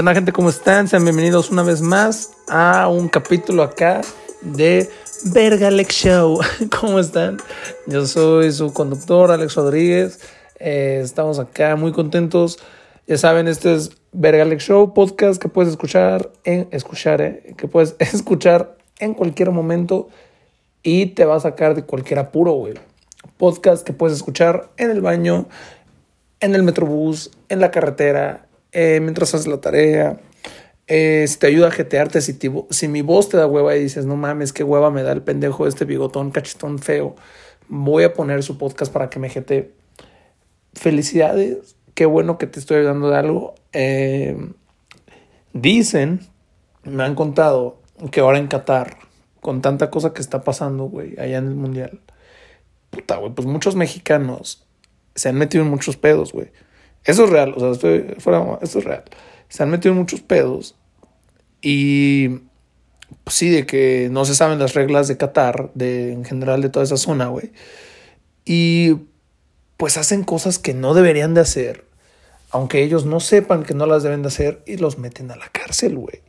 ¿Qué onda gente? ¿Cómo están? Sean bienvenidos una vez más a un capítulo acá de Vergalex Show. ¿Cómo están? Yo soy su conductor Alex Rodríguez. Eh, estamos acá muy contentos. Ya saben, este es Vergalex Show, podcast que puedes escuchar escuchar, eh, que puedes escuchar en cualquier momento y te va a sacar de cualquier apuro, güey. Podcast que puedes escuchar en el baño, en el metrobús, en la carretera, eh, mientras haces la tarea. Eh, si te ayuda a jetearte, si, si mi voz te da hueva y dices, no mames, qué hueva me da el pendejo de este bigotón cachetón feo, voy a poner su podcast para que me jete. Felicidades, qué bueno que te estoy ayudando de algo. Eh, dicen, me han contado que ahora en Qatar, con tanta cosa que está pasando, güey, allá en el mundial, puta, güey, pues muchos mexicanos se han metido en muchos pedos, güey. Eso es real, o sea, estoy fuera, esto es real. Se han metido muchos pedos y pues sí, de que no se saben las reglas de Qatar, de en general de toda esa zona, güey. Y pues hacen cosas que no deberían de hacer, aunque ellos no sepan que no las deben de hacer y los meten a la cárcel, güey.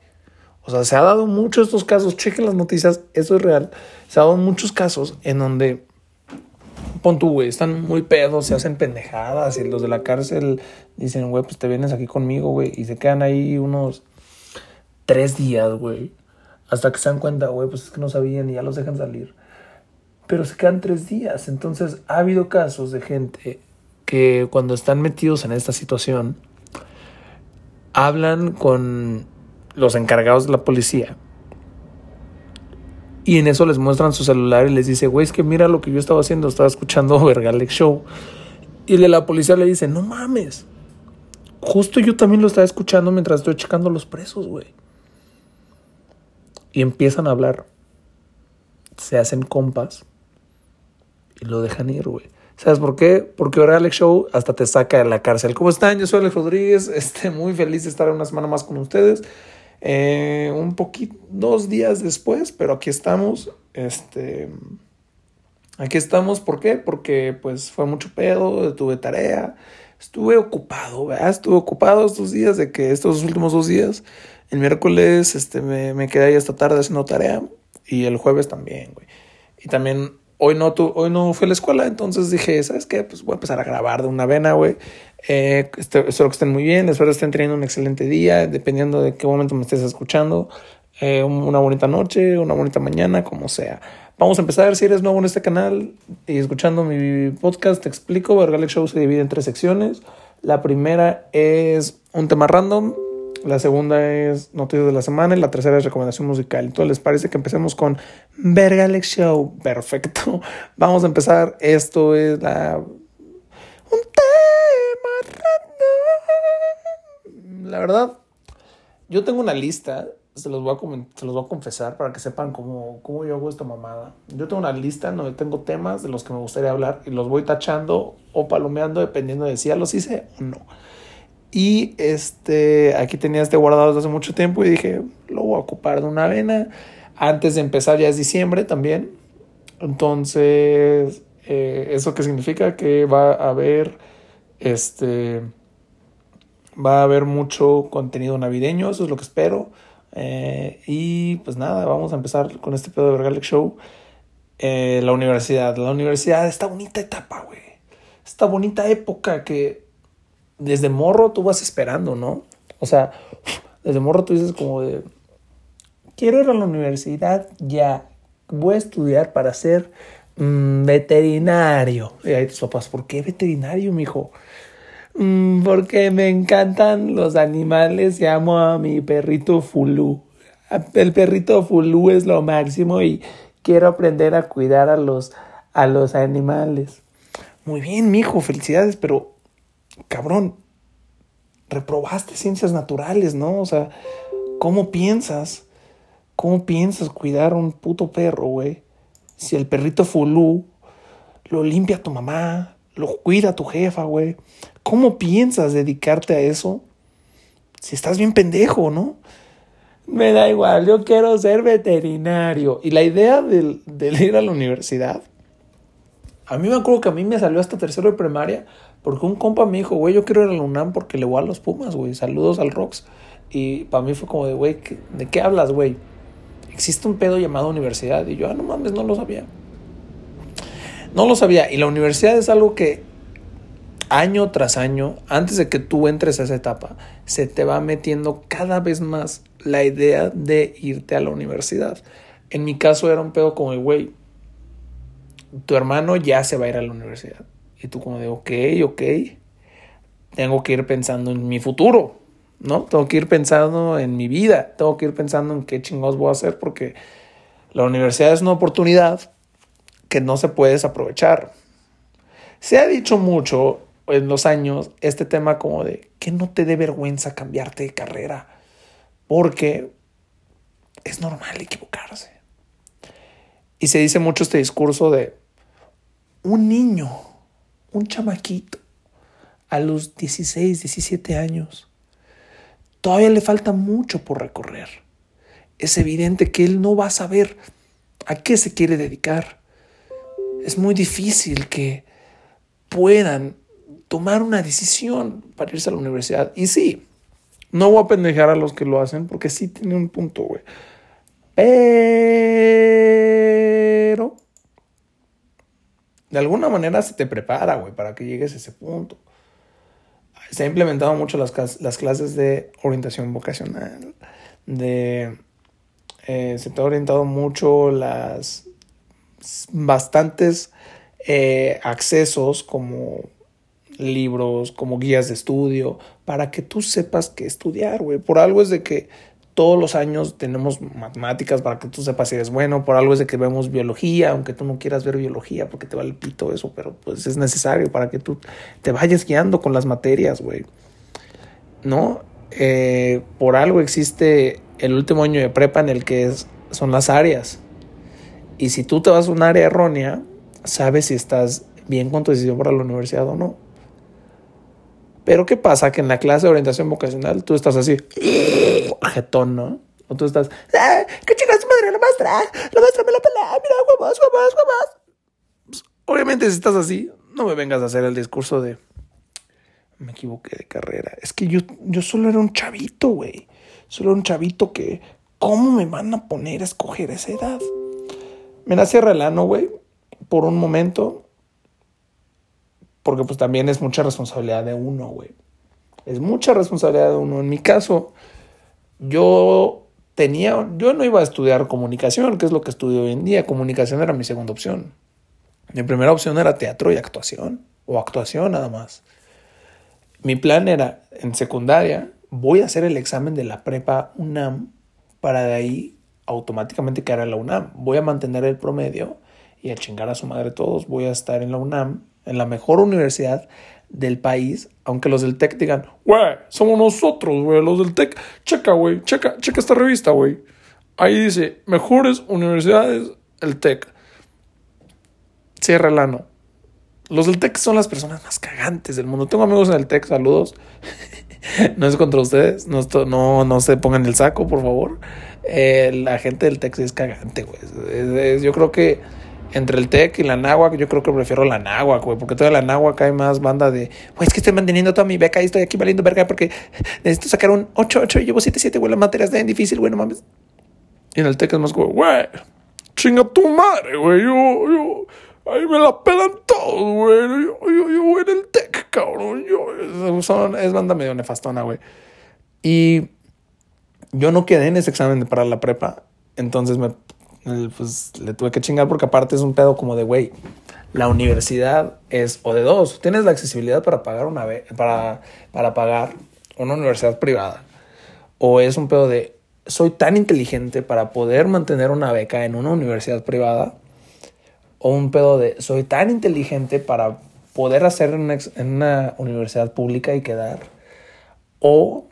O sea, se ha dado muchos estos casos, chequen las noticias, eso es real. Se ha dado muchos casos en donde pon tú, güey, están muy pedos, se hacen pendejadas y los de la cárcel dicen, güey, pues te vienes aquí conmigo, güey, y se quedan ahí unos tres días, güey, hasta que se dan cuenta, güey, pues es que no sabían y ya los dejan salir. Pero se quedan tres días, entonces ha habido casos de gente que cuando están metidos en esta situación, hablan con los encargados de la policía y en eso les muestran su celular y les dice, güey, es que mira lo que yo estaba haciendo, estaba escuchando Vergalex Show. Y de la policía le dice, no mames. Justo yo también lo estaba escuchando mientras estoy checando los presos, güey. Y empiezan a hablar. Se hacen compas. Y lo dejan ir, güey. ¿Sabes por qué? Porque Vergalex Show hasta te saca de la cárcel. ¿Cómo están? Yo soy Alex Rodríguez. Este, muy feliz de estar una semana más con ustedes. Eh, un poquito, dos días después, pero aquí estamos. Este, aquí estamos, ¿por qué? Porque pues fue mucho pedo, tuve tarea, estuve ocupado, ¿verdad? Estuve ocupado estos días, de que estos últimos dos días, el miércoles este, me, me quedé ahí esta tarde haciendo tarea y el jueves también, güey. Y también hoy no, tu, hoy no fui a la escuela, entonces dije, ¿sabes qué? Pues voy a empezar a grabar de una vena, güey. Eh, este, espero que estén muy bien, espero que estén teniendo un excelente día, dependiendo de qué momento me estés escuchando. Eh, una bonita noche, una bonita mañana, como sea. Vamos a empezar. Si eres nuevo en este canal y escuchando mi podcast, te explico. Vergalex Show se divide en tres secciones. La primera es un tema random. La segunda es noticias de la semana y la tercera es recomendación musical. Entonces, ¿les parece que empecemos con Vergalex Show? Perfecto. Vamos a empezar. Esto es la... un la verdad, yo tengo una lista, se los voy a, se los voy a confesar para que sepan cómo, cómo yo hago esta mamada. Yo tengo una lista donde tengo temas de los que me gustaría hablar y los voy tachando o palomeando dependiendo de si ya los hice o no. Y este, aquí tenía este guardado desde hace mucho tiempo y dije, lo voy a ocupar de una vena. Antes de empezar ya es diciembre también. Entonces, eh, ¿eso qué significa? Que va a haber este Va a haber mucho contenido navideño, eso es lo que espero. Eh, y pues nada, vamos a empezar con este pedo de Vergalex Show. Eh, la universidad. La universidad, esta bonita etapa, güey. Esta bonita época que desde morro tú vas esperando, ¿no? O sea, desde morro tú dices como de, quiero ir a la universidad ya, voy a estudiar para ser mm, veterinario. Y ahí tus papás, ¿por qué veterinario, mijo? Mm, porque me encantan los animales y amo a mi perrito Fulu. El perrito Fulu es lo máximo y quiero aprender a cuidar a los, a los animales. Muy bien, mijo, felicidades, pero cabrón, reprobaste ciencias naturales, ¿no? O sea, ¿cómo piensas? ¿Cómo piensas cuidar a un puto perro, güey? Si el perrito Fulu lo limpia tu mamá, lo cuida tu jefa, güey. ¿Cómo piensas dedicarte a eso? Si estás bien pendejo, ¿no? Me da igual, yo quiero ser veterinario. Y la idea de, ir a la universidad, a mí me acuerdo que a mí me salió hasta tercero de primaria, Porque un compa me dijo, güey, yo quiero ir a la UNAM porque le voy a los Pumas, güey. Saludos al Rox. Y para mí fue como de, güey, ¿de qué hablas, güey? Existe un pedo llamado universidad. Y yo, ah, no mames, no lo sabía. No lo sabía. Y la universidad es algo que año tras año, antes de que tú entres a esa etapa, se te va metiendo cada vez más la idea de irte a la universidad. En mi caso era un pedo como, güey, tu hermano ya se va a ir a la universidad. Y tú como de, ok, ok, tengo que ir pensando en mi futuro, ¿no? Tengo que ir pensando en mi vida, tengo que ir pensando en qué chingados voy a hacer porque la universidad es una oportunidad que no se puede desaprovechar. Se ha dicho mucho en los años este tema como de que no te dé vergüenza cambiarte de carrera, porque es normal equivocarse. Y se dice mucho este discurso de un niño un chamaquito a los 16, 17 años. Todavía le falta mucho por recorrer. Es evidente que él no va a saber a qué se quiere dedicar. Es muy difícil que puedan tomar una decisión para irse a la universidad. Y sí, no voy a pendejar a los que lo hacen porque sí tiene un punto, güey. De alguna manera se te prepara, güey, para que llegues a ese punto. Se ha implementado mucho las, las clases de orientación vocacional, de... Eh, se te ha orientado mucho las bastantes eh, accesos como libros, como guías de estudio, para que tú sepas qué estudiar, güey. Por algo es de que todos los años tenemos matemáticas para que tú sepas si eres bueno, por algo es de que vemos biología, aunque tú no quieras ver biología porque te vale el pito eso, pero pues es necesario para que tú te vayas guiando con las materias, güey. ¿No? Eh, por algo existe el último año de prepa en el que es, son las áreas. Y si tú te vas a un área errónea, sabes si estás bien con tu decisión para la universidad o no. Pero ¿qué pasa? Que en la clase de orientación vocacional tú estás así, jetón, ¿no? O tú estás, ¡Ah, ¿qué chingas madre la maestra? La maestra me la pelea, mira, huevos, huevos, huevos. Pues, obviamente si estás así, no me vengas a hacer el discurso de, me equivoqué de carrera. Es que yo, yo solo era un chavito, güey. Solo era un chavito que, ¿cómo me van a poner a escoger esa edad? Me nací relano, güey, por un momento porque pues también es mucha responsabilidad de uno, güey. Es mucha responsabilidad de uno. En mi caso, yo tenía, yo no iba a estudiar comunicación, que es lo que estudio hoy en día. Comunicación era mi segunda opción. Mi primera opción era teatro y actuación, o actuación nada más. Mi plan era, en secundaria, voy a hacer el examen de la prepa UNAM para de ahí automáticamente quedar en la UNAM. Voy a mantener el promedio y a chingar a su madre todos. Voy a estar en la UNAM en la mejor universidad del país, aunque los del TEC digan, güey, somos nosotros, güey, los del TEC, checa, güey, checa, checa esta revista, güey. Ahí dice, mejores universidades, el TEC. Cierra el ano. Los del TEC son las personas más cagantes del mundo. Tengo amigos en el TEC, saludos. no es contra ustedes, no, no, no se pongan el saco, por favor. Eh, la gente del TEC es cagante, güey. yo creo que entre el TEC y la NAWAC, yo creo que prefiero la NAWAC, güey, porque toda la NAWAC hay más banda de, güey, es que estoy manteniendo toda mi beca y estoy aquí valiendo verga porque necesito sacar un 8-8 y llevo 7-7, güey, las materias de difícil, güey, no mames. Y en el TEC es más, güey, güey, chinga tu madre, güey, yo, yo, ahí me la pelan todos, güey, yo, yo, yo, en el TEC, cabrón, yo, son, es banda medio nefastona, güey. Y yo no quedé en ese examen para la prepa, entonces me pues le tuve que chingar porque aparte es un pedo como de, güey, la universidad es o de dos, tienes la accesibilidad para pagar una para, para pagar una universidad privada o es un pedo de soy tan inteligente para poder mantener una beca en una universidad privada o un pedo de soy tan inteligente para poder hacer en una universidad pública y quedar o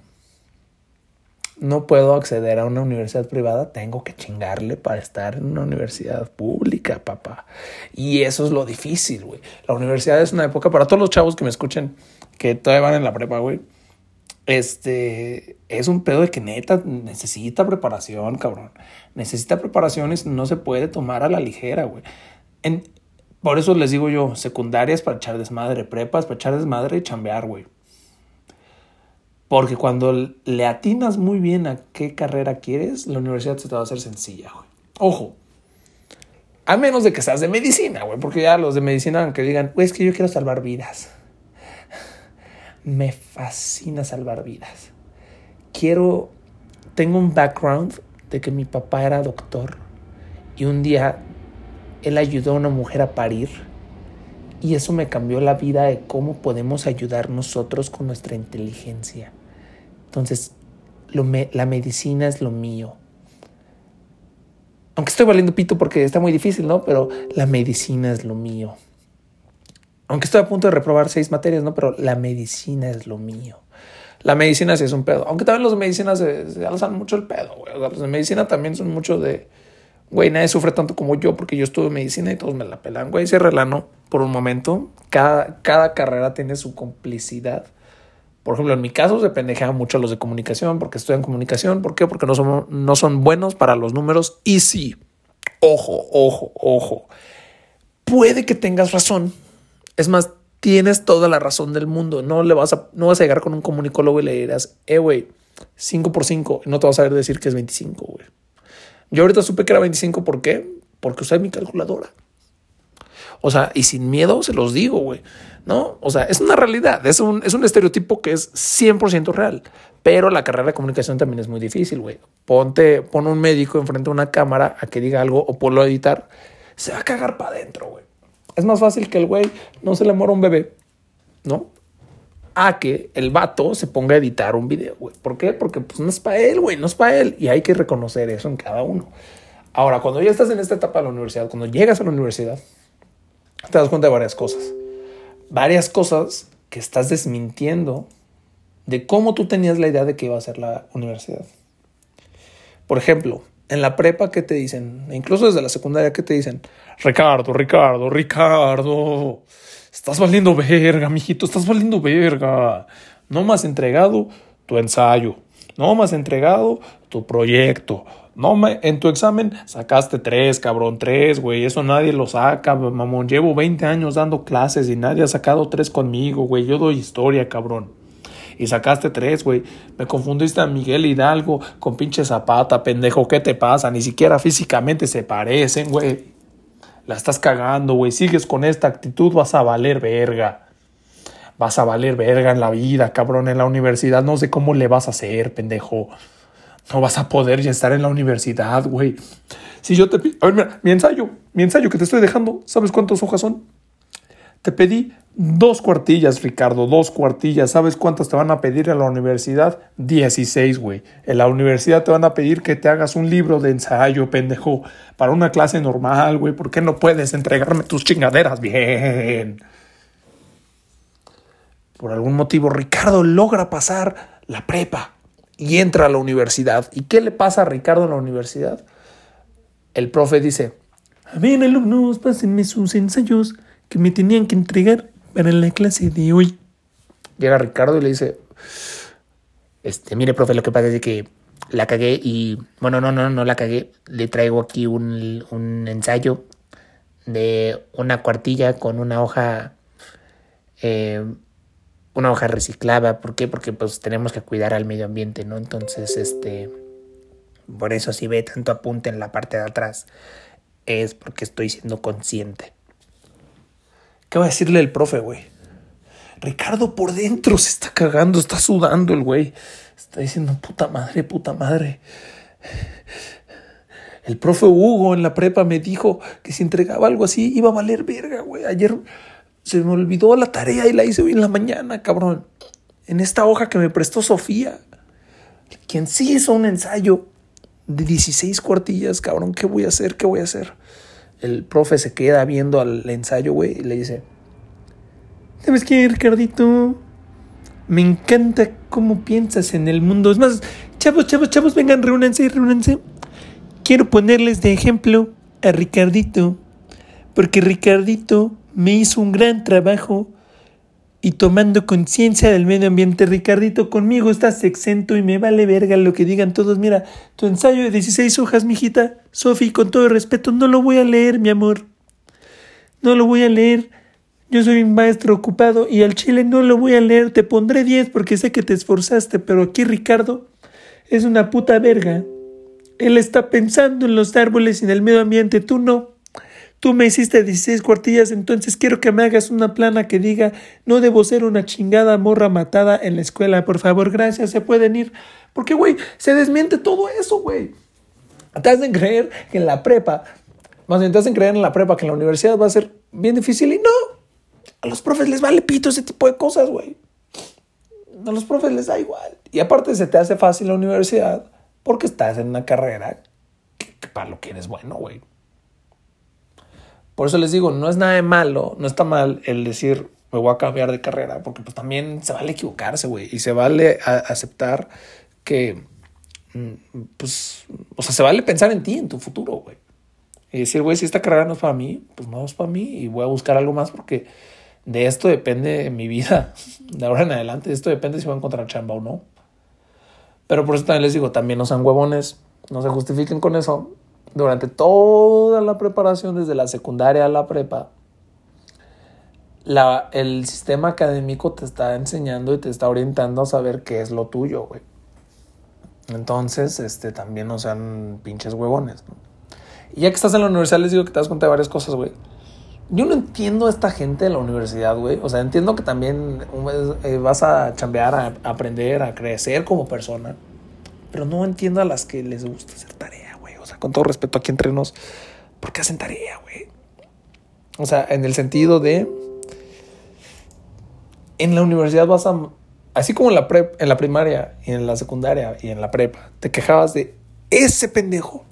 no puedo acceder a una universidad privada, tengo que chingarle para estar en una universidad pública, papá. Y eso es lo difícil, güey. La universidad es una época para todos los chavos que me escuchen, que todavía van en la prepa, güey. Este es un pedo de que neta necesita preparación, cabrón. Necesita preparaciones, no se puede tomar a la ligera, güey. Por eso les digo yo, secundarias para echar desmadre, prepas para echar desmadre y chambear, güey. Porque cuando le atinas muy bien a qué carrera quieres, la universidad se te va a hacer sencilla, güey. Ojo, a menos de que seas de medicina, güey, porque ya los de medicina, que digan, güey, es que yo quiero salvar vidas. Me fascina salvar vidas. Quiero, tengo un background de que mi papá era doctor y un día él ayudó a una mujer a parir y eso me cambió la vida de cómo podemos ayudar nosotros con nuestra inteligencia. Entonces, la medicina es lo mío. Aunque estoy valiendo pito porque está muy difícil, ¿no? Pero la medicina es lo mío. Aunque estoy a punto de reprobar seis materias, ¿no? Pero la medicina es lo mío. La medicina sí es un pedo. Aunque también los de medicina se, se alzan mucho el pedo, güey. Los de medicina también son mucho de güey, nadie sufre tanto como yo porque yo estuve medicina y todos me la pelan, güey, se relano por un momento. Cada, cada carrera tiene su complicidad. Por ejemplo, en mi caso se pendejean mucho los de comunicación porque estoy en comunicación. ¿Por qué? Porque no son, no son buenos para los números. Y sí, ojo, ojo, ojo. Puede que tengas razón. Es más, tienes toda la razón del mundo. No le vas a, no vas a llegar con un comunicólogo y le dirás, eh, güey, 5 por 5. Y no te vas a saber decir que es 25, güey. Yo ahorita supe que era 25, ¿por qué? Porque usé mi calculadora. O sea, y sin miedo se los digo, güey. ¿No? O sea, es una realidad, es un, es un estereotipo que es 100% real. Pero la carrera de comunicación también es muy difícil, güey. Ponte, pon un médico enfrente de una cámara a que diga algo o ponlo a editar. Se va a cagar para adentro, güey. Es más fácil que el güey no se le muera un bebé, ¿no? a que el vato se ponga a editar un video, güey. ¿Por qué? Porque pues no es para él, güey, no es para él. Y hay que reconocer eso en cada uno. Ahora, cuando ya estás en esta etapa de la universidad, cuando llegas a la universidad, te das cuenta de varias cosas. Varias cosas que estás desmintiendo de cómo tú tenías la idea de que iba a ser la universidad. Por ejemplo, en la prepa que te dicen, incluso desde la secundaria que te dicen, Ricardo, Ricardo, Ricardo, Estás valiendo verga, mijito, estás valiendo verga. No has entregado tu ensayo. No has entregado tu proyecto. No me, en tu examen sacaste tres, cabrón, tres, güey. Eso nadie lo saca, mamón. Llevo 20 años dando clases y nadie ha sacado tres conmigo, güey. Yo doy historia, cabrón. Y sacaste tres, güey. Me confundiste a Miguel Hidalgo con pinche Zapata, pendejo. ¿Qué te pasa? Ni siquiera físicamente se parecen, güey. La estás cagando, güey. Sigues con esta actitud, vas a valer verga. Vas a valer verga en la vida, cabrón. En la universidad no sé cómo le vas a hacer, pendejo. No vas a poder ya estar en la universidad, güey. Si yo te... A ver, mira, mi ensayo, mi ensayo que te estoy dejando, ¿sabes cuántas hojas son? Te pedí dos cuartillas, Ricardo, dos cuartillas. ¿Sabes cuántas te van a pedir en la universidad? Dieciséis, güey. En la universidad te van a pedir que te hagas un libro de ensayo, pendejo, para una clase normal, güey. ¿Por qué no puedes entregarme tus chingaderas bien? Por algún motivo, Ricardo logra pasar la prepa y entra a la universidad. ¿Y qué le pasa a Ricardo en la universidad? El profe dice, a ver, alumnos, pásenme sus ensayos que me tenían que entregar para la clase de hoy. Llega Ricardo y le dice, este, mire, profe, lo que pasa es que la cagué y, bueno, no, no, no la cagué. Le traigo aquí un, un ensayo de una cuartilla con una hoja, eh, una hoja reciclada. ¿Por qué? Porque pues tenemos que cuidar al medio ambiente, ¿no? Entonces, este, por eso si ve tanto apunte en la parte de atrás, es porque estoy siendo consciente. ¿Qué va a decirle el profe, güey? Ricardo por dentro se está cagando, está sudando el güey. Está diciendo, puta madre, puta madre. El profe Hugo en la prepa me dijo que si entregaba algo así iba a valer verga, güey. Ayer se me olvidó la tarea y la hice hoy en la mañana, cabrón. En esta hoja que me prestó Sofía. Quien sí hizo un ensayo de 16 cuartillas, cabrón. ¿Qué voy a hacer? ¿Qué voy a hacer? el profe se queda viendo al ensayo, güey, y le dice, ¿sabes qué, Ricardito? Me encanta cómo piensas en el mundo. Es más, chavos, chavos, chavos, vengan, reúnanse, reúnanse. Quiero ponerles de ejemplo a Ricardito, porque Ricardito me hizo un gran trabajo y tomando conciencia del medio ambiente, Ricardito, conmigo estás exento y me vale verga lo que digan todos. Mira, tu ensayo de 16 hojas, mijita. Sofi, con todo respeto, no lo voy a leer, mi amor. no lo voy a leer. Yo soy un maestro ocupado y al chile no lo voy a leer. Te pondré 10 porque sé que te esforzaste, pero aquí Ricardo es una puta verga. Él está pensando en los árboles y en el medio ambiente, tú no. Tú me hiciste 16 cuartillas, entonces quiero que me hagas una plana que diga no debo ser una chingada morra matada en la escuela. Por favor, gracias, se pueden ir. Porque, güey, se desmiente todo eso, güey. Te hacen creer que en la prepa, más bien te hacen creer en la prepa que en la universidad va a ser bien difícil y no. A los profes les vale pito ese tipo de cosas, güey. A los profes les da igual. Y aparte se te hace fácil la universidad porque estás en una carrera que, para lo que eres bueno, güey. Por eso les digo, no es nada de malo, no está mal el decir me voy a cambiar de carrera, porque pues también se vale equivocarse, güey, y se vale aceptar que, mm, pues, o sea, se vale pensar en ti, en tu futuro, güey. Y decir, güey, si esta carrera no es para mí, pues no es para mí y voy a buscar algo más porque de esto depende mi vida. De ahora en adelante, de esto depende si voy a encontrar chamba o no. Pero por eso también les digo, también no sean huevones, no se justifiquen con eso durante toda la preparación, desde la secundaria a la prepa, la, el sistema académico te está enseñando y te está orientando a saber qué es lo tuyo, güey. Entonces, este, también no sean pinches huevones. Y ya que estás en la universidad, les digo que te das cuenta de varias cosas, güey. Yo no entiendo a esta gente de la universidad, güey. O sea, entiendo que también eh, vas a chambear, a aprender, a crecer como persona. Pero no entiendo a las que les gusta hacer con todo respeto aquí entre nos, ¿por qué hacen tarea, güey? O sea, en el sentido de, en la universidad vas a, así como en la, en la primaria y en la secundaria y en la prepa, te quejabas de ese pendejo,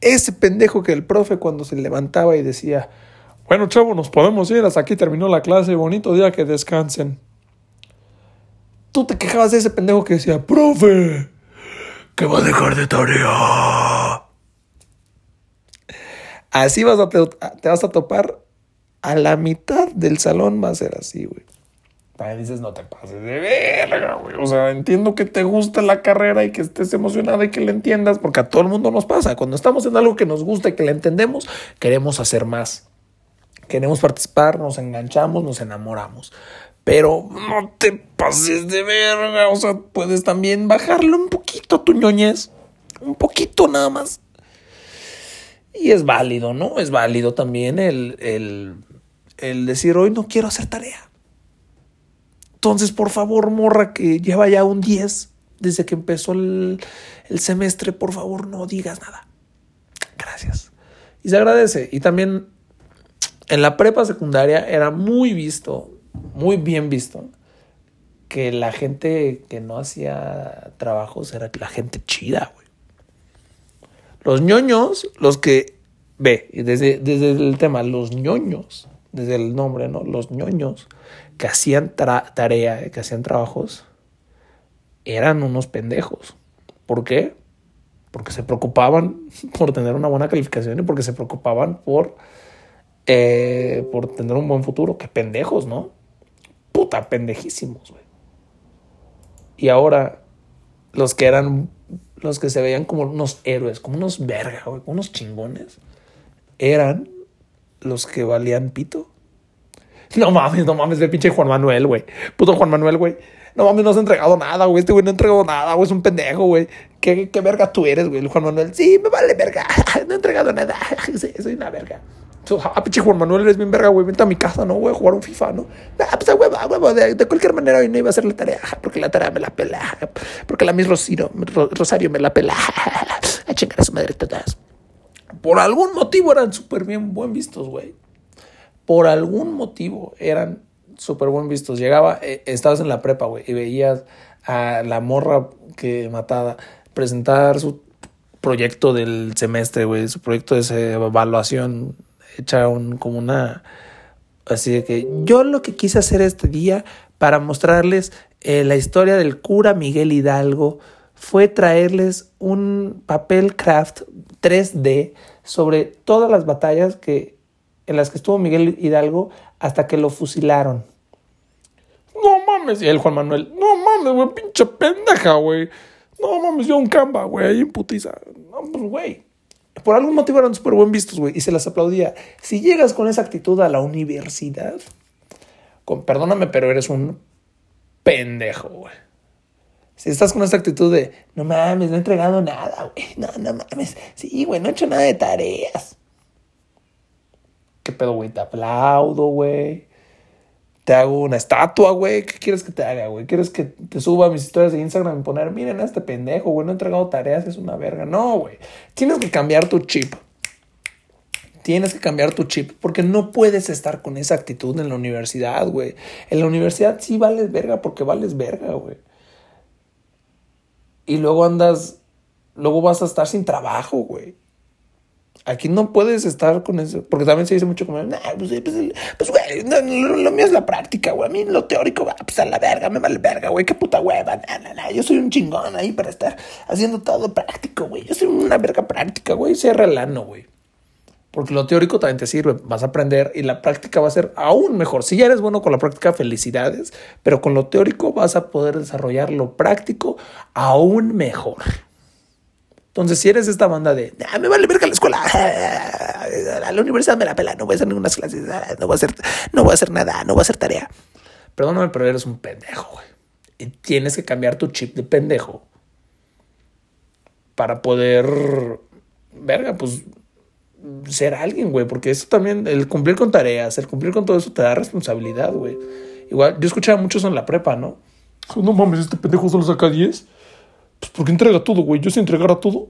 ese pendejo que el profe cuando se levantaba y decía, bueno, chavo, nos podemos ir, hasta aquí terminó la clase, bonito día, que descansen. Tú te quejabas de ese pendejo que decía, profe, que va a dejar de tarea. Así vas a te, vas a topar a la mitad del salón va a ser así, güey. También dices, no te pases de verga, güey. O sea, entiendo que te gusta la carrera y que estés emocionada y que la entiendas, porque a todo el mundo nos pasa. Cuando estamos en algo que nos gusta y que la entendemos, queremos hacer más. Queremos participar, nos enganchamos, nos enamoramos. Pero no te pases de verga. O sea, puedes también bajarle un poquito a tu ñoñez. Un poquito nada más. Y es válido, ¿no? Es válido también el, el, decir, hoy no quiero hacer tarea. Entonces, por favor, morra, que lleva ya un 10 desde que empezó el, el semestre, por favor, no digas nada. Gracias. Y se agradece. Y también en la prepa secundaria era muy visto, muy bien visto, que la gente que no hacía trabajos era la gente chida, güey. Los ñoños, los que, ve, desde, desde el tema, los ñoños, desde el nombre, ¿no? Los ñoños que hacían tarea, que hacían trabajos, eran unos pendejos. ¿Por qué? Porque se preocupaban por tener una buena calificación y porque se preocupaban por, eh, por tener un buen futuro. Qué pendejos, ¿no? Puta, pendejísimos, güey. Y ahora, los que eran los que se veían como unos héroes, como unos verga, güey, como unos chingones, eran los que valían pito. No mames, no mames, ve pinche Juan Manuel, güey. Puto Juan Manuel, güey. No mames, no has entregado nada, güey. Este güey no ha entregado nada, güey. Es un pendejo, güey. ¿Qué, ¿Qué, verga tú eres, güey? Juan Manuel. Sí, me vale verga. No he entregado nada. Sí, soy una verga. Ah, pinche Juan Manuel, eres bien verga, güey. Vente a mi casa, ¿no? Voy a jugar un FIFA, ¿no? Ah, pues a huevo, a huevo. De, cualquier manera hoy no iba a hacer la tarea. Porque la tarea me la pela. Porque la Miss Rosario, Rosario me la pela. A chingar a su madre todas. Por algún motivo eran súper bien buen vistos, güey. Por algún motivo eran súper buen vistos. Llegaba, eh, estabas en la prepa, güey, y veías a la morra que matada presentar su proyecto del semestre, güey, su proyecto de evaluación hecha un, como una... Así de que yo lo que quise hacer este día para mostrarles eh, la historia del cura Miguel Hidalgo fue traerles un papel craft 3D sobre todas las batallas que, en las que estuvo Miguel Hidalgo hasta que lo fusilaron. No mames, y el Juan Manuel, no mames, güey, pinche pendeja, güey. No mames, yo un camba, güey, ahí en putiza. No, pues, güey, por algún motivo eran súper buen vistos, güey, y se las aplaudía. Si llegas con esa actitud a la universidad, con, perdóname, pero eres un pendejo, güey. Si estás con esa actitud de, no mames, no he entregado nada, güey, no, no mames, sí, güey, no he hecho nada de tareas. ¿Qué pedo, güey? Te aplaudo, güey. Te hago una estatua, güey. ¿Qué quieres que te haga, güey? ¿Quieres que te suba mis historias de Instagram y poner, miren a este pendejo, güey, no he entregado tareas, es una verga? No, güey. Tienes que cambiar tu chip. Tienes que cambiar tu chip porque no puedes estar con esa actitud en la universidad, güey. En la universidad sí vales verga porque vales verga, güey. Y luego andas, luego vas a estar sin trabajo, güey. Aquí no puedes estar con eso, porque también se dice mucho como, nah, pues, pues, pues güey, lo, mío es la práctica, güey, a mí lo teórico va pues a la verga, me vale verga, güey, qué puta hueva, nah, nah, yo soy un chingón ahí para estar haciendo todo práctico, güey, yo soy una verga práctica, güey, soy relano, güey. Porque lo teórico también te sirve, vas a aprender y la práctica va a ser aún mejor. Si ya eres bueno con la práctica, felicidades, pero con lo teórico vas a poder desarrollar lo práctico aún mejor. Entonces, si eres esta banda de, ah, me vale verga la escuela, a la universidad me la pela, no voy a hacer ninguna clase, no voy a hacer, no voy a hacer nada, no voy a hacer tarea. Perdóname, pero eres un pendejo, güey. Y tienes que cambiar tu chip de pendejo para poder, verga, pues ser alguien, güey, porque eso también, el cumplir con tareas, el cumplir con todo eso te da responsabilidad, güey. Igual, yo escuchaba muchos en la prepa, ¿no? No mames, este pendejo solo saca 10. Pues porque entrega todo, güey. Yo si entregara todo,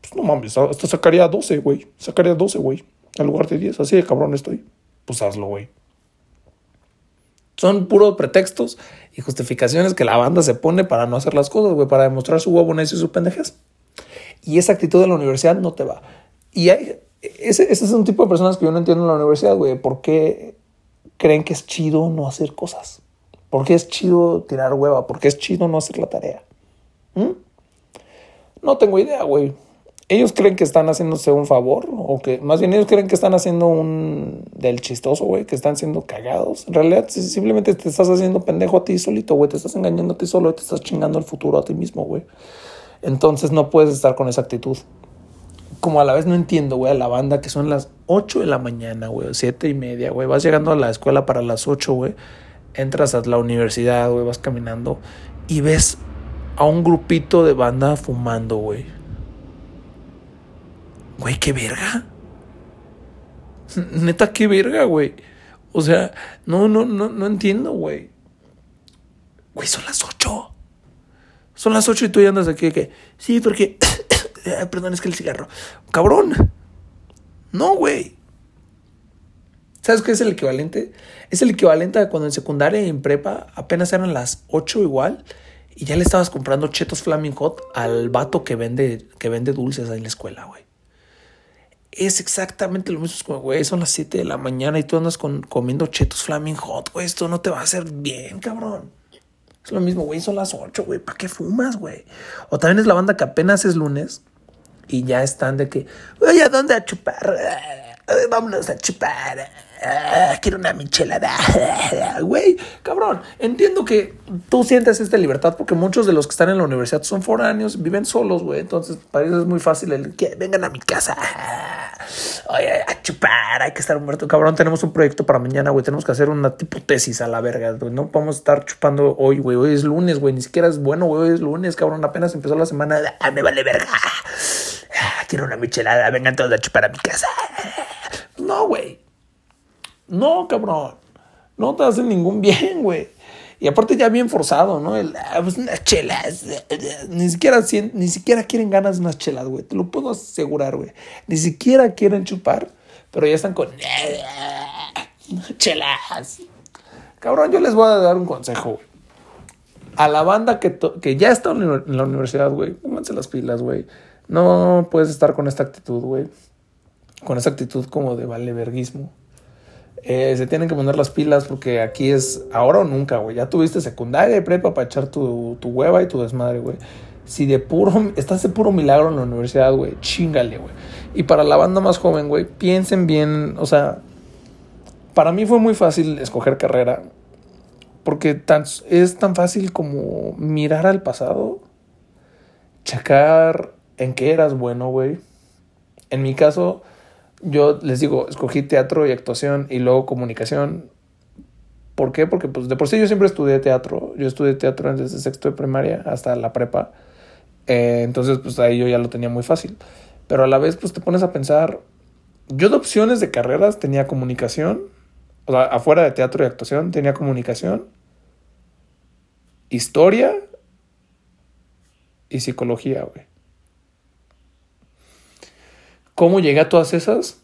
pues no mames, hasta sacaría 12, güey. Sacaría 12, güey. En lugar de 10. Así de cabrón estoy. Pues hazlo, güey. Son puros pretextos y justificaciones que la banda se pone para no hacer las cosas, güey, para demostrar su huevones y su pendejes. Y esa actitud de la universidad no te va. Y hay, ese, ese es un tipo de personas que yo no entiendo en la universidad, güey. ¿Por qué creen que es chido no hacer cosas? ¿Por qué es chido tirar hueva? ¿Por qué es chido no hacer la tarea? ¿Mm? No tengo idea, güey. Ellos creen que están haciéndose un favor, o que más bien ellos creen que están haciendo un del chistoso, güey, que están siendo cagados. En realidad, simplemente te estás haciendo pendejo a ti solito, güey, te estás engañando a ti solo te estás chingando el futuro a ti mismo, güey. Entonces no puedes estar con esa actitud como a la vez no entiendo, güey, a la banda que son las 8 de la mañana, güey, 7 y media, güey. Vas llegando a la escuela para las 8, güey. Entras a la universidad, güey, vas caminando y ves a un grupito de banda fumando, güey. Güey, qué verga. Neta, qué verga, güey. O sea, no, no, no, no entiendo, güey. Güey, son las 8. Son las 8 y tú ya andas aquí que, sí, porque perdón, es que el cigarro. Cabrón. No, güey. ¿Sabes qué es el equivalente? Es el equivalente a cuando en secundaria y en prepa apenas eran las 8 igual y ya le estabas comprando chetos Flaming Hot al vato que vende, que vende dulces ahí en la escuela, güey. Es exactamente lo mismo. Güey, son las 7 de la mañana y tú andas con, comiendo chetos Flaming Hot, güey. Esto no te va a hacer bien, cabrón. Es lo mismo, güey, son las 8, güey. ¿Para qué fumas, güey? O también es la banda que apenas es lunes y ya están de que, oye, ¿a dónde a chupar? Vámonos a chupar. Quiero una michelada. Güey, cabrón, entiendo que tú sientes esta libertad porque muchos de los que están en la universidad son foráneos, viven solos, güey. Entonces, para ellos es muy fácil el que vengan a mi casa. Oye, a chupar, hay que estar muerto. Cabrón, tenemos un proyecto para mañana, güey. Tenemos que hacer una tipo tesis a la verga, güey. No podemos estar chupando hoy, güey. Hoy es lunes, güey. Ni siquiera es bueno, güey. Hoy es lunes, cabrón. Apenas empezó la semana. Ah, me vale verga. Ah, quiero una michelada. Vengan todos a chupar a mi casa. No, güey. No, cabrón. No te hacen ningún bien, güey. Y aparte ya bien forzado, ¿no? El, ah, pues unas chelas. Ni siquiera, ni siquiera quieren ganas de unas chelas, güey. Te lo puedo asegurar, güey. Ni siquiera quieren chupar, pero ya están con chelas. Cabrón, yo les voy a dar un consejo. A la banda que, que ya está en la universidad, güey, pónganse las pilas, güey. No puedes estar con esta actitud, güey. Con esa actitud como de valeverguismo. Eh, se tienen que poner las pilas porque aquí es ahora o nunca, güey. Ya tuviste secundaria y prepa para echar tu, tu hueva y tu desmadre, güey. Si de puro, estás de puro milagro en la universidad, güey, chingale, güey. Y para la banda más joven, güey, piensen bien, o sea, para mí fue muy fácil escoger carrera. Porque tan, es tan fácil como mirar al pasado, checar en qué eras bueno, güey. En mi caso, yo les digo, escogí teatro y actuación y luego comunicación. ¿Por qué? Porque pues de por sí yo siempre estudié teatro. Yo estudié teatro desde sexto de primaria hasta la prepa. Eh, entonces pues ahí yo ya lo tenía muy fácil. Pero a la vez pues te pones a pensar, yo de opciones de carreras tenía comunicación, o sea, afuera de teatro y actuación tenía comunicación, historia y psicología, güey. ¿Cómo llegué a todas esas?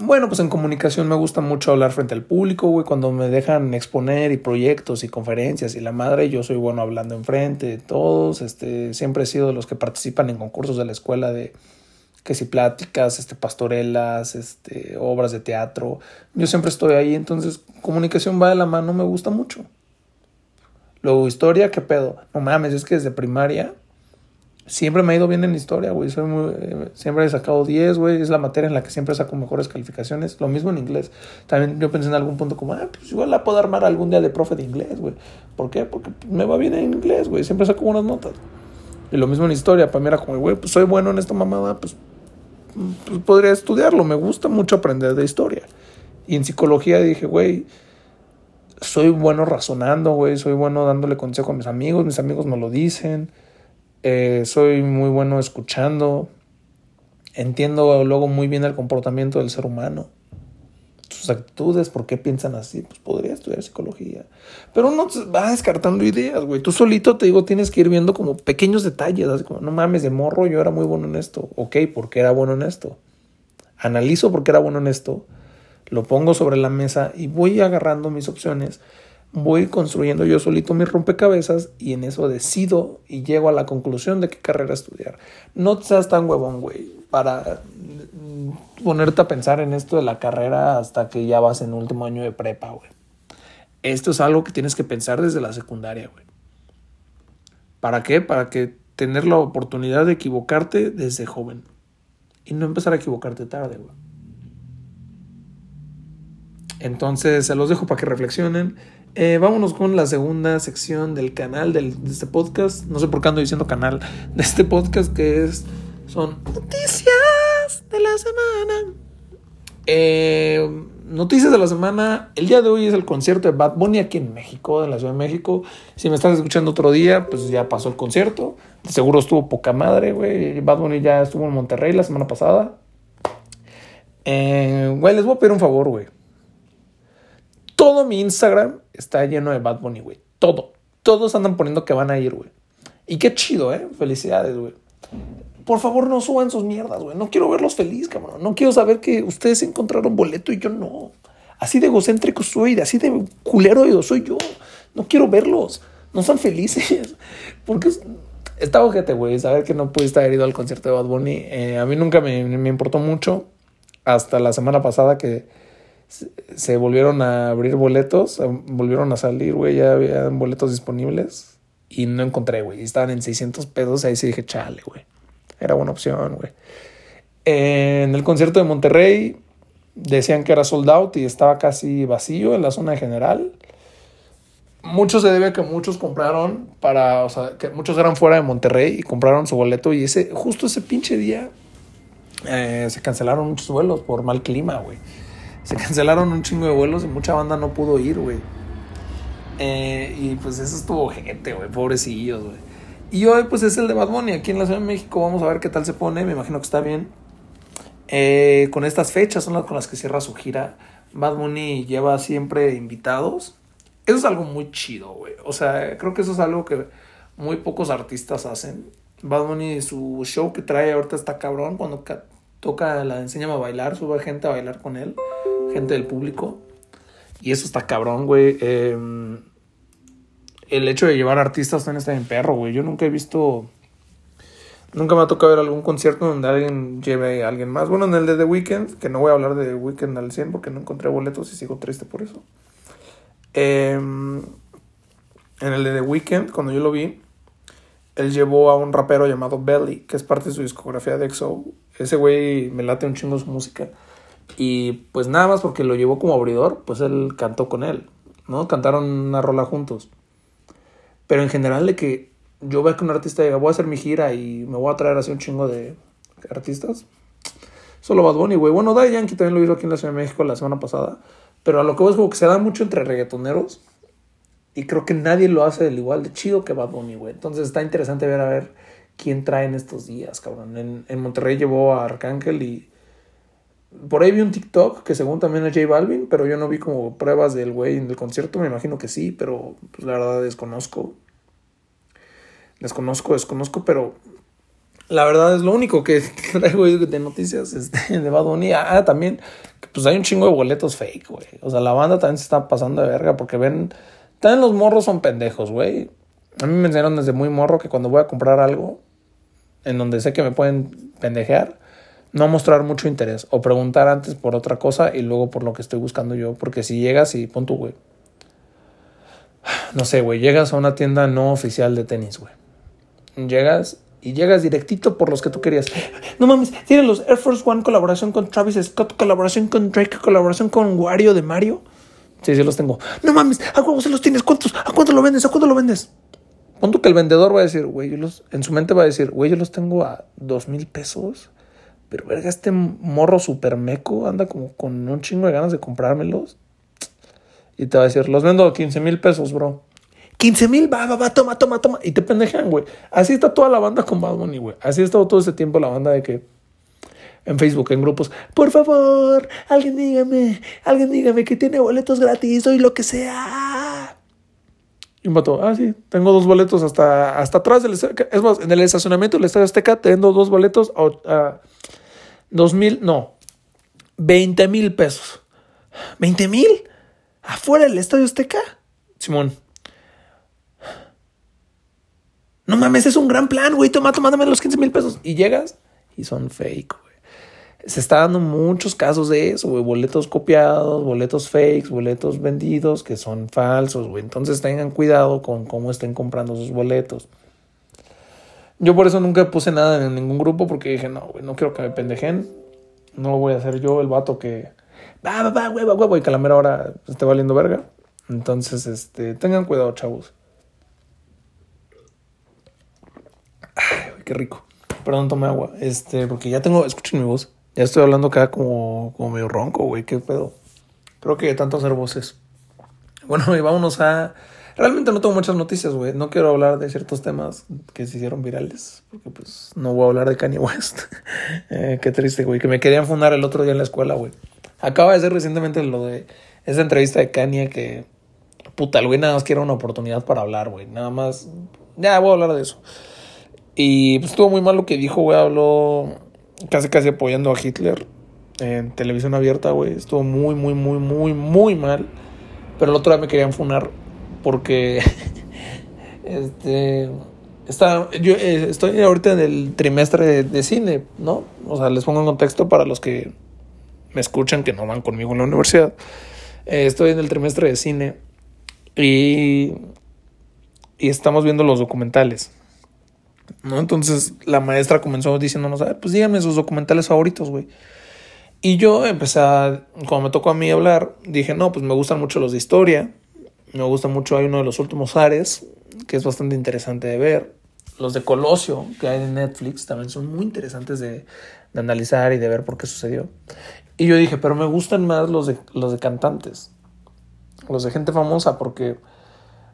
Bueno, pues en comunicación me gusta mucho hablar frente al público, güey. Cuando me dejan exponer y proyectos y conferencias y la madre, yo soy bueno hablando enfrente de todos. Este, siempre he sido de los que participan en concursos de la escuela de que si pláticas, este, pastorelas, este, obras de teatro. Yo siempre estoy ahí, entonces comunicación va de la mano, me gusta mucho. Luego, historia, ¿qué pedo? No mames, es que desde primaria siempre me ha ido bien en historia, güey. Soy siempre he sacado 10, güey. Es la materia en la que siempre saco mejores calificaciones. Lo mismo en inglés. También yo pensé en algún punto como, ah, pues igual la puedo armar algún día de profe de inglés, güey. ¿Por qué? Porque me va bien en inglés, güey. Siempre saco buenas notas. Y lo mismo en historia. Para mí era como, güey, pues soy bueno en esta mamada, pues, pues podría estudiarlo. Me gusta mucho aprender de historia. Y en psicología dije, güey, soy bueno razonando, güey. Soy bueno dándole consejo a mis amigos. Mis amigos me lo dicen eh, soy muy bueno escuchando, entiendo luego muy bien el comportamiento del ser humano, sus actitudes, por qué piensan así, pues podría estudiar psicología. Pero uno va descartando ideas, güey. Tú solito te digo, tienes que ir viendo como pequeños detalles, así como, no mames, de morro yo era muy bueno en esto. Ok, ¿por qué era bueno en esto? Analizo por qué era bueno en esto, lo pongo sobre la mesa y voy agarrando mis opciones voy construyendo yo solito mis rompecabezas y en eso decido y llego a la conclusión de qué carrera estudiar. No seas tan huevón, güey, para ponerte a pensar en esto de la carrera hasta que ya vas en último año de prepa, güey. Esto es algo que tienes que pensar desde la secundaria, güey. ¿Para qué? Para que tener la oportunidad de equivocarte desde joven y no empezar a equivocarte tarde, güey. Entonces se los dejo para que reflexionen. Eh, vámonos con la segunda sección del canal de este podcast. No sé por qué ando diciendo canal de este podcast que es son noticias de la semana. Eh, noticias de la semana. El día de hoy es el concierto de Bad Bunny aquí en México, en la Ciudad de México. Si me estás escuchando otro día, pues ya pasó el concierto. Seguro estuvo poca madre, güey. Bad Bunny ya estuvo en Monterrey la semana pasada. Eh, les voy a pedir un favor, güey. Todo mi Instagram está lleno de Bad Bunny, güey. Todo. Todos andan poniendo que van a ir, güey. Y qué chido, ¿eh? Felicidades, güey. Por favor, no suban sus mierdas, güey. No quiero verlos feliz, cabrón. No quiero saber que ustedes encontraron boleto y yo no. Así de egocéntrico soy, así de culero yo soy yo. No quiero verlos. No son felices. Porque está ojete, güey, saber que no pudiste haber ido al concierto de Bad Bunny. Eh, a mí nunca me, me importó mucho. Hasta la semana pasada que se volvieron a abrir boletos, volvieron a salir, güey, ya había boletos disponibles y no encontré, güey. Estaban en 600 pesos, ahí sí dije, chale, güey. Era buena opción, güey. En el concierto de Monterrey decían que era sold out y estaba casi vacío en la zona general. Mucho se debe a que muchos compraron para, o sea, que muchos eran fuera de Monterrey y compraron su boleto y ese, justo ese pinche día eh, se cancelaron muchos vuelos por mal clima, güey se cancelaron un chingo de vuelos y mucha banda no pudo ir, güey. Eh, y pues eso estuvo gente, güey, pobrecillos, güey. Y hoy pues es el de Bad Bunny aquí en la Ciudad de México. Vamos a ver qué tal se pone. Me imagino que está bien. Eh, con estas fechas son las con las que cierra su gira. Bad Bunny lleva siempre invitados. Eso es algo muy chido, güey. O sea, creo que eso es algo que muy pocos artistas hacen. Bad Bunny, su show que trae ahorita está cabrón. Cuando toca, la enseña a bailar, sube gente a bailar con él gente del público. Y eso está cabrón, güey. Em, el hecho de llevar artistas también está en perro, güey. Yo nunca he visto. Nunca me ha tocado ver algún concierto donde alguien lleve a alguien más. Bueno, en el de The Weeknd, que no voy a hablar de The Weeknd al 100 porque no encontré boletos y sigo triste por eso. Em, en el de The Weeknd, cuando yo lo vi, él llevó a un rapero llamado Belly, que es parte de su discografía de EXO. Ese güey me late un chingo su música. Y pues nada más porque lo llevó como abridor, pues él cantó con él, ¿no? Cantaron una rola juntos. Pero en general de que yo veo que un artista diga, voy a hacer mi gira y me voy a traer así un chingo de artistas, Solo Bad Bunny, güey. Bueno, Daddy Yankee también lo hizo aquí en la Ciudad de México la semana pasada. Pero a lo que voy es como que se da mucho entre reggaetoneros. Y creo que nadie lo hace del igual de chido que Bad Bunny, güey. Entonces está interesante ver a ver quién trae en estos días, cabrón. En, en Monterrey llevó a Arcángel y... Por ahí vi un TikTok que según también es J Balvin, pero yo no vi como pruebas del güey en el concierto. Me imagino que sí, pero pues, la verdad desconozco. Desconozco, desconozco, pero la verdad es lo único que traigo de noticias este, de Bad Bunny. Ah, también, pues hay un chingo de boletos fake, güey. O sea, la banda también se está pasando de verga porque ven, también los morros son pendejos, güey. A mí me enseñaron desde muy morro que cuando voy a comprar algo en donde sé que me pueden pendejear, no mostrar mucho interés o preguntar antes por otra cosa y luego por lo que estoy buscando yo. Porque si llegas y pon tu, güey. No sé, güey, llegas a una tienda no oficial de tenis, güey. Llegas y llegas directito por los que tú querías. No mames, tienen los Air Force One colaboración con Travis Scott, colaboración con Drake, colaboración con Wario de Mario. Sí, sí los tengo. No mames, ¿a cuánto se los tienes? ¿Cuántos? ¿A cuánto lo vendes? ¿A cuánto lo vendes? Punto que el vendedor va a decir, güey, yo los, en su mente va a decir, güey, yo los tengo a dos mil pesos. Pero verga, este morro super meco anda como con un chingo de ganas de comprármelos. Y te va a decir, los vendo a 15 mil pesos, bro. 15 mil, va, va, va, toma, toma, toma. Y te pendejean, güey. Así está toda la banda con Bad Bunny, güey. Así ha estado todo ese tiempo la banda de que en Facebook, en grupos, por favor, alguien dígame, alguien dígame que tiene boletos gratis o lo que sea. Y un vato, ah, sí, tengo dos boletos hasta, hasta atrás del Es más, en el estacionamiento del Estadio Azteca tengo dos boletos a, dos mil, no, veinte mil pesos. ¿Veinte mil? ¿Afuera del Estadio Azteca? Simón. No mames, es un gran plan, güey. Toma, tomándome los 15 mil pesos. Y llegas y son fake, güey. Se está dando muchos casos de eso, güey. Boletos copiados, boletos fakes, boletos vendidos que son falsos, güey. Entonces tengan cuidado con cómo estén comprando sus boletos. Yo por eso nunca puse nada en ningún grupo porque dije, no, güey, no quiero que me pendejen. No voy a ser yo el vato que va, va, va, güey, güey, y que a la esté valiendo verga. Entonces, este, tengan cuidado, chavos. qué rico. Perdón, tome agua. Este, porque ya tengo, escuchen mi voz. Ya estoy hablando acá como, como medio ronco, güey, qué pedo. Creo que tanto hacer voces. Bueno, y vámonos a. Realmente no tengo muchas noticias, güey. No quiero hablar de ciertos temas que se hicieron virales. Porque, pues, no voy a hablar de Kanye West. eh, qué triste, güey. Que me querían fundar el otro día en la escuela, güey. Acaba de ser recientemente lo de esa entrevista de Kanye que. Puta, el güey nada más quiere una oportunidad para hablar, güey. Nada más. Ya, voy a hablar de eso. Y pues estuvo muy mal lo que dijo, güey. Habló casi casi apoyando a Hitler en televisión abierta, güey. Estuvo muy, muy, muy, muy, muy mal. Pero el otro día me querían funar porque. este. Está, yo eh, estoy ahorita en el trimestre de, cine, ¿no? O sea, les pongo en contexto para los que me escuchan que no van conmigo en la universidad. Eh, estoy en el trimestre de cine y, y estamos viendo los documentales. ¿No? Entonces la maestra comenzó diciéndonos, a ver, pues díganme sus documentales favoritos, güey. Y yo empecé a, cuando me tocó a mí hablar, dije, no, pues me gustan mucho los de historia, me gusta mucho, hay uno de los últimos Ares, que es bastante interesante de ver. Los de Colosio, que hay en Netflix, también son muy interesantes de, de analizar y de ver por qué sucedió. Y yo dije, pero me gustan más los de, los de cantantes, los de gente famosa, porque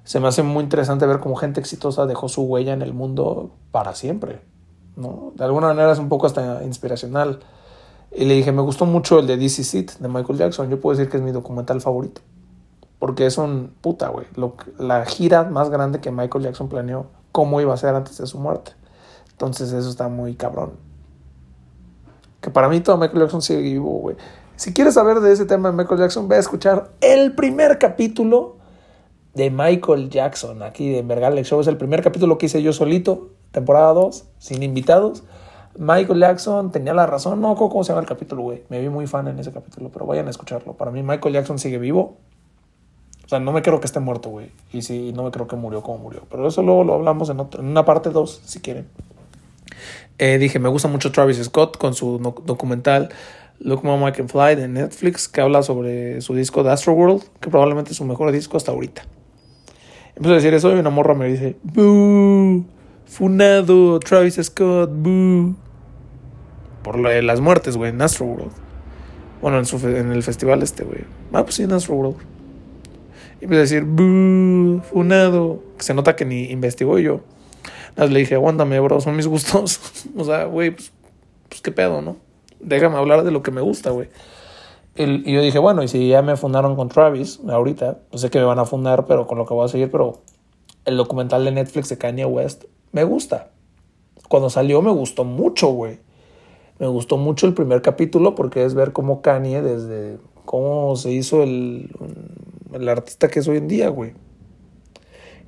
se me hace muy interesante ver cómo gente exitosa dejó su huella en el mundo para siempre. ¿no? De alguna manera es un poco hasta inspiracional. Y le dije, me gustó mucho el de DC Seat de Michael Jackson. Yo puedo decir que es mi documental favorito. Porque es un puta, güey. La gira más grande que Michael Jackson planeó, cómo iba a ser antes de su muerte. Entonces eso está muy cabrón. Que para mí todo Michael Jackson sigue vivo, güey. Si quieres saber de ese tema de Michael Jackson, ve a escuchar el primer capítulo de Michael Jackson, aquí de Mergal Show. Es el primer capítulo que hice yo solito, temporada 2, sin invitados. Michael Jackson tenía la razón, no, ¿cómo se llama el capítulo, güey? Me vi muy fan en ese capítulo, pero vayan a escucharlo. Para mí, Michael Jackson sigue vivo. O sea, no me creo que esté muerto, güey. Y sí, no me creo que murió como murió. Pero eso luego lo hablamos en, en una parte 2, si quieren. Eh, dije, me gusta mucho Travis Scott con su documental Look Mama I Can Fly de Netflix, que habla sobre su disco The Astro World, que probablemente es su mejor disco hasta ahorita. Empiezo a decir eso y una morra me dice, ¡Boo! Funado, Travis Scott, ¡Boo! por las muertes, güey, en Astroworld. Bueno, en, su, en el festival este, güey. Ah, pues sí, en Astroworld. Y empecé a decir, buh, funado. Se nota que ni investigó yo. le dije, aguántame, bro, son mis gustos. o sea, güey, pues, pues qué pedo, ¿no? Déjame hablar de lo que me gusta, güey. Y yo dije, bueno, y si ya me fundaron con Travis ahorita, pues sé que me van a fundar, pero con lo que voy a seguir, pero el documental de Netflix de Kanye West me gusta. Cuando salió me gustó mucho, güey. Me gustó mucho el primer capítulo porque es ver cómo Kanye, desde cómo se hizo el, el artista que es hoy en día, güey.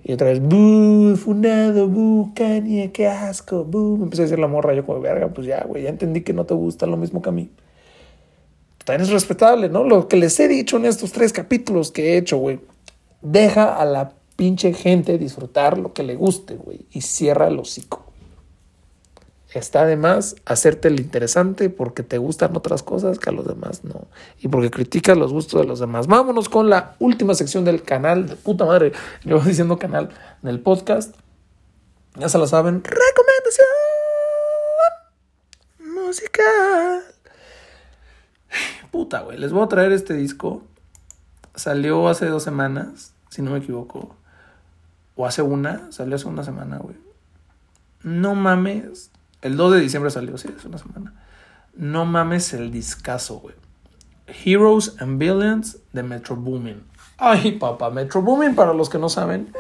Y otra vez, buh, funado, buh, Kanye, qué asco, buh. Me empecé a decir la morra, yo como, verga, pues ya, güey, ya entendí que no te gusta lo mismo que a mí. También es respetable, ¿no? Lo que les he dicho en estos tres capítulos que he hecho, güey. Deja a la pinche gente disfrutar lo que le guste, güey. Y cierra el hocico. Está de más hacerte el interesante porque te gustan otras cosas que a los demás no. Y porque criticas los gustos de los demás. Vámonos con la última sección del canal de puta madre. Yo voy diciendo canal del podcast. Ya se lo saben. Recomendación musical. Puta, güey. Les voy a traer este disco. Salió hace dos semanas, si no me equivoco. O hace una. Salió hace una semana, güey. No mames el 2 de diciembre salió, sí, es una semana. No mames el discazo, güey. Heroes and Villains de Metro Boomin. Ay, papá, Metro Boomin, para los que no saben,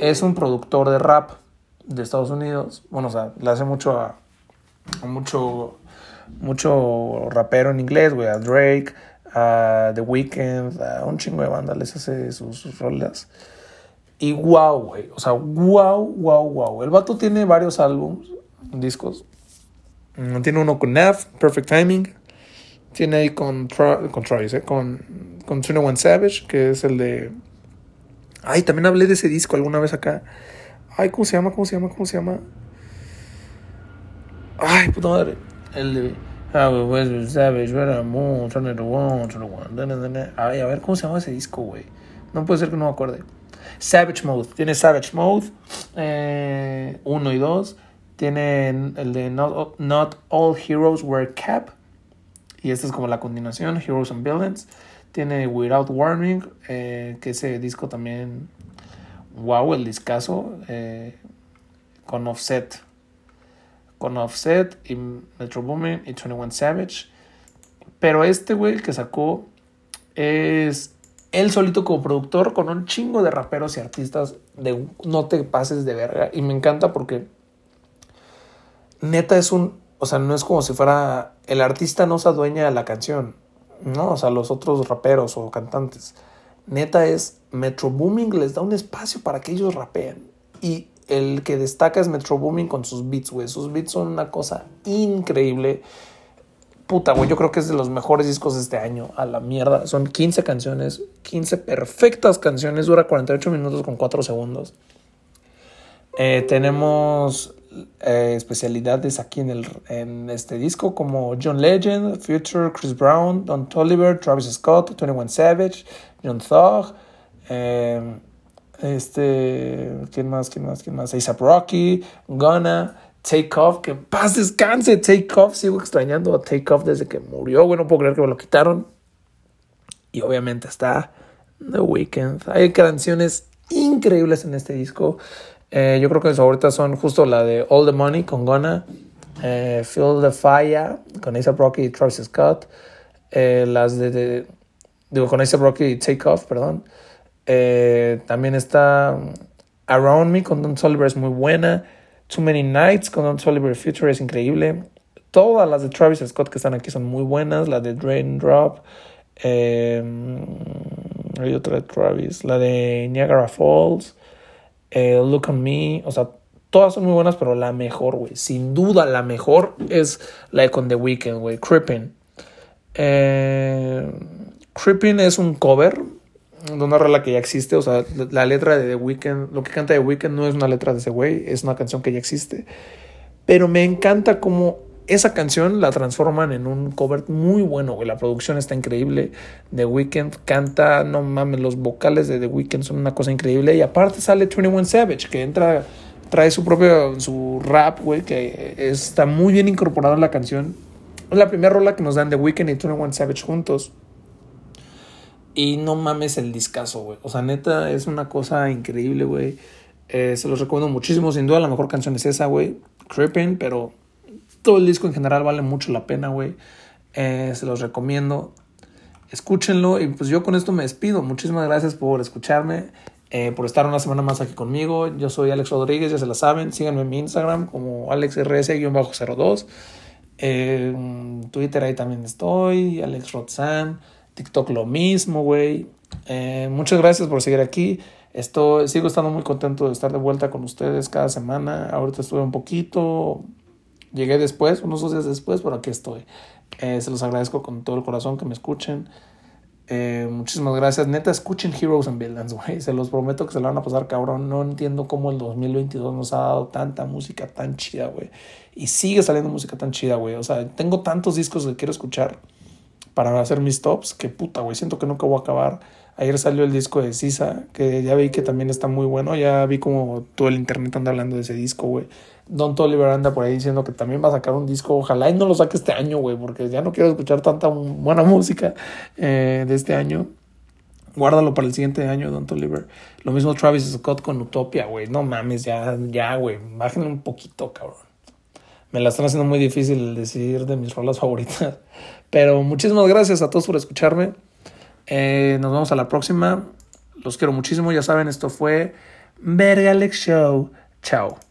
es un productor de rap de Estados Unidos. Bueno, o sea, le hace mucho a, mucho, mucho rapero en inglés, güey, a Drake, a The Weeknd, a un chingo de bandas les hace sus, sus. Y wow, güey, o sea, wow, wow, wow. El vato tiene varios álbumes discos. Mm, tiene uno con Neff, Perfect Timing. Tiene ahí con, con Travis, eh, con, con One Savage, que es el de. Ay, también hablé de ese disco alguna vez acá. Ay, ¿cómo se llama? ¿Cómo se llama? ¿Cómo se llama? Ay, puta madre. El de. Savage, Ay, a ver, ¿cómo se llama ese disco, güey? No puede ser que no me acuerde. Savage Mode. Tiene Savage Mode 1 eh, y 2. Tiene el de Not, All Heroes Wear Cap. Y esta es como la continuación, Heroes and Villains. Tiene Without Warning, eh, que ese disco también, wow, el discazo, eh, con Offset. Con Offset y Metro Boomin y 21 Savage. Pero este, güey, que sacó es él solito como productor con un chingo de raperos y artistas de no te pases de verga. Y me encanta porque neta es un, o sea, no es como si fuera, el artista no se adueña de la canción, ¿no? O sea, los otros raperos o cantantes. Neta es, Metro Booming les da un espacio para que ellos rapeen. Y el que destaca es Metro Booming con sus beats, güey. Sus beats son una cosa increíble. Puta, güey, yo creo que es de los mejores discos de este año. A la mierda. Son 15 canciones, 15 perfectas canciones. Dura 48 minutos con 4 segundos. Eh, tenemos eh, especialidades aquí en, el, en este disco como John Legend, Future, Chris Brown, Don Toliver, Travis Scott, 21 Savage, John Thug, eh, este, ¿quién más? ¿Quién más? ¿Quién más? ASAP Rocky, Gunna, Take Off, que paz descanse, Take Off, sigo extrañando a Take Off desde que murió, bueno, no puedo creer que me lo quitaron. Y obviamente está The Weeknd. Hay canciones increíbles en este disco. Eh, yo creo que mis favoritas son justo la de All the Money con Gona, eh, Feel the Fire con A$AP Rocky y Travis Scott, eh, las de, digo con A$AP Rocky y Take Off, perdón. También está Around Me con Don Toliver es muy buena. Too Many Nights con Don Toliver Future es increíble. Todas las de Travis Scott que están aquí son muy buenas. La de Drain Drop. hay otra de Travis. La de Niagara Falls. Eh, Look at Me, o sea, todas son muy buenas, pero la mejor, güey, sin duda la mejor es la de con The Weeknd, güey, Creeping. Eh, Creeping es un cover de una rola que ya existe, o sea, la letra de The Weeknd, lo que canta The Weeknd no es una letra de ese güey, es una canción que ya existe. Pero me encanta cómo esa canción la transforman en un cover muy bueno, güey. La producción está increíble. The Weeknd canta, no mames, los vocales de The Weeknd son una cosa increíble. Y aparte sale 21 Savage, que entra, trae su propio, su rap, güey, que está muy bien incorporado en la canción. Es la primera rola que nos dan The Weeknd y 21 Savage juntos. Y no mames el discazo, güey. O sea, neta, es una cosa increíble, güey. Eh, se los recomiendo muchísimo. Sin duda, la mejor canción es esa, güey. Creeping, pero todo el disco en general vale mucho la pena, güey. Eh, se los recomiendo. Escúchenlo. Y pues yo con esto me despido. Muchísimas gracias por escucharme. Eh, por estar una semana más aquí conmigo. Yo soy Alex Rodríguez, ya se la saben. Síganme en mi Instagram como AlexRS-02. En Twitter ahí también estoy. Alex Rodzan. TikTok lo mismo, güey. Eh, muchas gracias por seguir aquí. Estoy, sigo estando muy contento de estar de vuelta con ustedes cada semana. Ahorita estuve un poquito, llegué después, unos dos días después, pero aquí estoy. Eh, se los agradezco con todo el corazón que me escuchen. Eh, muchísimas gracias. Neta, escuchen Heroes and Villains, güey. Se los prometo que se lo van a pasar cabrón. No entiendo cómo el 2022 nos ha dado tanta música tan chida, güey. Y sigue saliendo música tan chida, güey. O sea, tengo tantos discos que quiero escuchar para hacer mis tops, que puta, güey, siento que nunca voy a acabar. Ayer salió el disco de Sisa, que ya vi que también está muy bueno, ya vi como todo el internet anda hablando de ese disco, güey. Don Toliver anda por ahí diciendo que también va a sacar un disco, ojalá y no lo saque este año, güey, porque ya no quiero escuchar tanta buena música eh, de este año. Guárdalo para el siguiente año, Don Toliver. Lo mismo Travis Scott con Utopia, güey. No mames, ya, ya, güey. Bájenle un poquito, cabrón me la están haciendo muy difícil decidir de mis rolas favoritas. Pero muchísimas gracias a todos por escucharme. Eh, nos vemos a la próxima. Los quiero muchísimo. Ya saben, esto fue Vergalex Show. Chao.